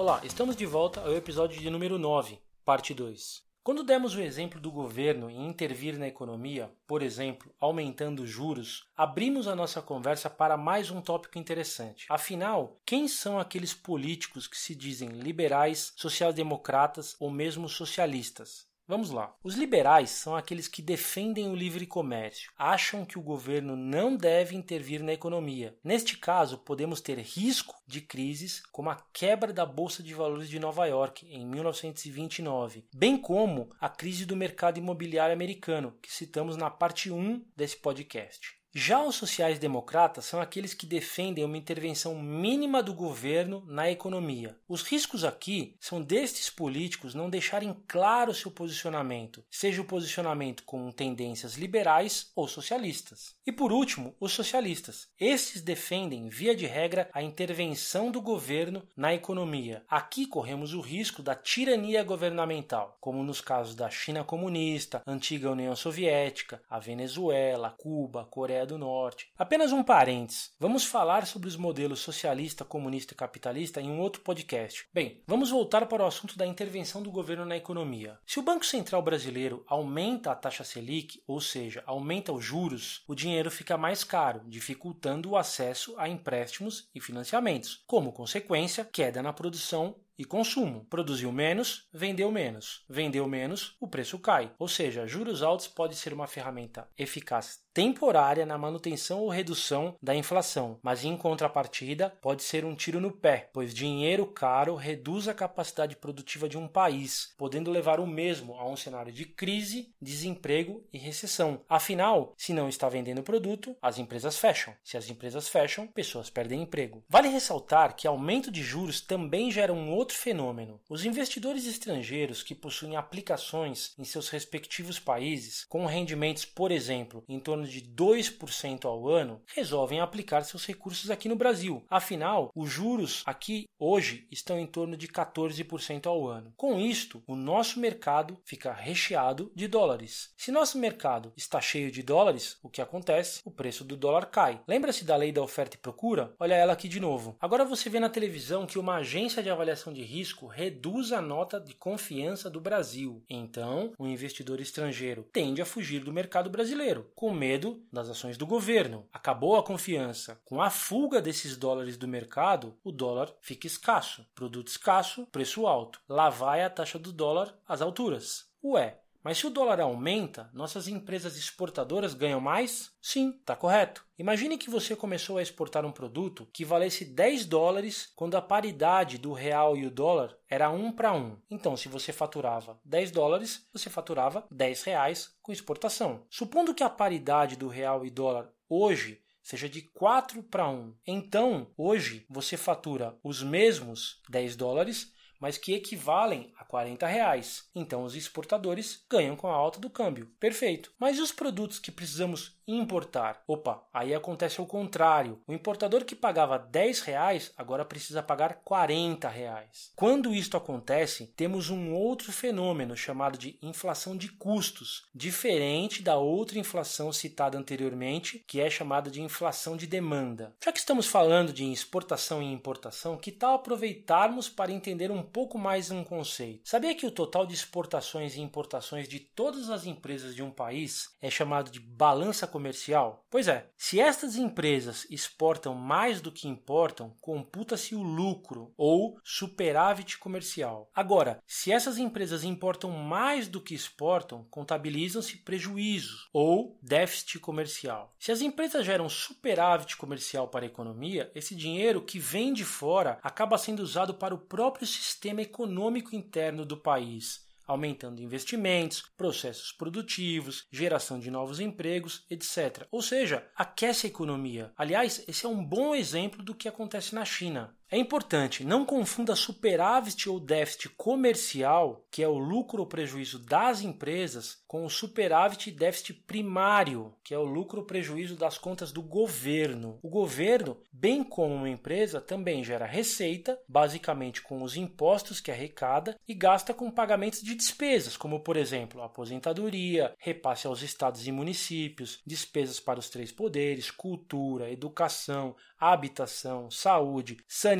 Olá, estamos de volta ao episódio de número 9, parte 2. Quando demos o exemplo do governo em intervir na economia, por exemplo, aumentando juros, abrimos a nossa conversa para mais um tópico interessante. Afinal, quem são aqueles políticos que se dizem liberais, social-democratas ou mesmo socialistas? Vamos lá. Os liberais são aqueles que defendem o livre comércio, acham que o governo não deve intervir na economia. Neste caso, podemos ter risco de crises como a quebra da Bolsa de Valores de Nova York em 1929, bem como a crise do mercado imobiliário americano, que citamos na parte 1 desse podcast. Já os sociais-democratas são aqueles que defendem uma intervenção mínima do governo na economia. Os riscos aqui são destes políticos não deixarem claro seu posicionamento, seja o posicionamento com tendências liberais ou socialistas. E por último, os socialistas. Estes defendem, via de regra, a intervenção do governo na economia. Aqui corremos o risco da tirania governamental, como nos casos da China comunista, antiga União Soviética, a Venezuela, Cuba, Coreia Coreia do Norte. Apenas um parênteses. Vamos falar sobre os modelos socialista, comunista e capitalista em um outro podcast. Bem, vamos voltar para o assunto da intervenção do governo na economia. Se o Banco Central brasileiro aumenta a taxa Selic, ou seja, aumenta os juros, o dinheiro fica mais caro, dificultando o acesso a empréstimos e financiamentos. Como consequência, queda na produção e consumo. Produziu menos, vendeu menos. Vendeu menos, o preço cai. Ou seja, juros altos pode ser uma ferramenta eficaz temporária na manutenção ou redução da inflação, mas em contrapartida pode ser um tiro no pé, pois dinheiro caro reduz a capacidade produtiva de um país, podendo levar o mesmo a um cenário de crise, desemprego e recessão. Afinal, se não está vendendo produto, as empresas fecham. Se as empresas fecham, pessoas perdem emprego. Vale ressaltar que aumento de juros também gera um outro fenômeno. Os investidores estrangeiros que possuem aplicações em seus respectivos países com rendimentos, por exemplo, em torno de 2% ao ano, resolvem aplicar seus recursos aqui no Brasil. Afinal, os juros aqui hoje estão em torno de 14% ao ano. Com isto, o nosso mercado fica recheado de dólares. Se nosso mercado está cheio de dólares, o que acontece? O preço do dólar cai. Lembra-se da lei da oferta e procura? Olha ela aqui de novo. Agora você vê na televisão que uma agência de avaliação de risco reduz a nota de confiança do Brasil. Então, o investidor estrangeiro tende a fugir do mercado brasileiro, com medo medo das ações do governo. Acabou a confiança. Com a fuga desses dólares do mercado, o dólar fica escasso. Produto escasso, preço alto. Lá vai a taxa do dólar às alturas. Ué, mas se o dólar aumenta, nossas empresas exportadoras ganham mais? Sim, está correto. Imagine que você começou a exportar um produto que valesse 10 dólares quando a paridade do real e o dólar era 1 para 1. Então, se você faturava 10 dólares, você faturava 10 reais com exportação. Supondo que a paridade do real e dólar hoje seja de 4 para 1. Então, hoje você fatura os mesmos 10 dólares, mas que equivalem a 40 reais. Então os exportadores ganham com a alta do câmbio. Perfeito. Mas e os produtos que precisamos importar. Opa, aí acontece o contrário. O importador que pagava 10 reais agora precisa pagar 40 reais. Quando isto acontece, temos um outro fenômeno chamado de inflação de custos, diferente da outra inflação citada anteriormente, que é chamada de inflação de demanda. Já que estamos falando de exportação e importação, que tal aproveitarmos para entender um pouco mais um conceito? Sabia que o total de exportações e importações de todas as empresas de um país é chamado de balança comercial? Pois é, se estas empresas exportam mais do que importam, computa-se o lucro ou superávit comercial. Agora, se essas empresas importam mais do que exportam, contabilizam-se prejuízos ou déficit comercial. Se as empresas geram superávit comercial para a economia, esse dinheiro que vem de fora acaba sendo usado para o próprio sistema econômico interno do país aumentando investimentos, processos produtivos, geração de novos empregos, etc. Ou seja, aquece a economia. Aliás, esse é um bom exemplo do que acontece na China. É importante, não confunda superávit ou déficit comercial, que é o lucro ou prejuízo das empresas, com o superávit e déficit primário, que é o lucro ou prejuízo das contas do governo. O governo, bem como uma empresa, também gera receita, basicamente com os impostos que arrecada, e gasta com pagamentos de despesas, como por exemplo, aposentadoria, repasse aos estados e municípios, despesas para os três poderes, cultura, educação, habitação, saúde, saneamento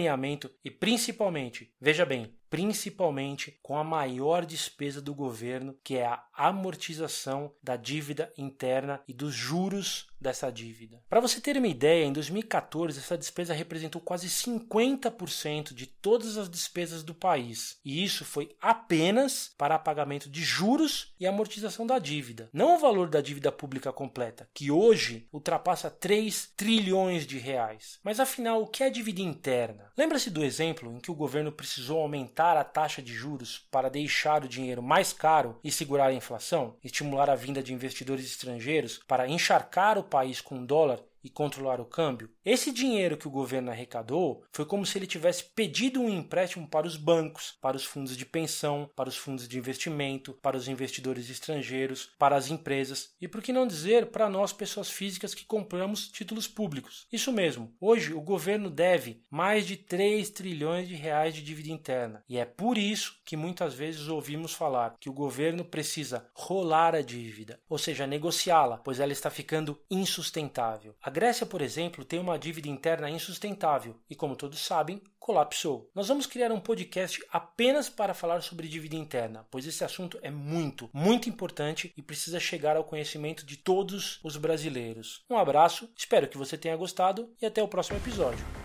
e principalmente, veja bem, principalmente com a maior despesa do governo, que é a amortização da dívida interna e dos juros dessa dívida. Para você ter uma ideia, em 2014 essa despesa representou quase 50% de todas as despesas do país, e isso foi apenas para pagamento de juros e amortização da dívida, não o valor da dívida pública completa, que hoje ultrapassa 3 trilhões de reais. Mas afinal, o que é dívida interna? Lembra-se do exemplo em que o governo precisou aumentar aumentar a taxa de juros para deixar o dinheiro mais caro e segurar a inflação, estimular a vinda de investidores estrangeiros para encharcar o país com dólar e controlar o câmbio, esse dinheiro que o governo arrecadou foi como se ele tivesse pedido um empréstimo para os bancos, para os fundos de pensão, para os fundos de investimento, para os investidores estrangeiros, para as empresas e, por que não dizer, para nós, pessoas físicas que compramos títulos públicos. Isso mesmo, hoje o governo deve mais de 3 trilhões de reais de dívida interna e é por isso que muitas vezes ouvimos falar que o governo precisa rolar a dívida, ou seja, negociá-la, pois ela está ficando insustentável. A Grécia, por exemplo, tem uma dívida interna insustentável e, como todos sabem, colapsou. Nós vamos criar um podcast apenas para falar sobre dívida interna, pois esse assunto é muito, muito importante e precisa chegar ao conhecimento de todos os brasileiros. Um abraço, espero que você tenha gostado e até o próximo episódio.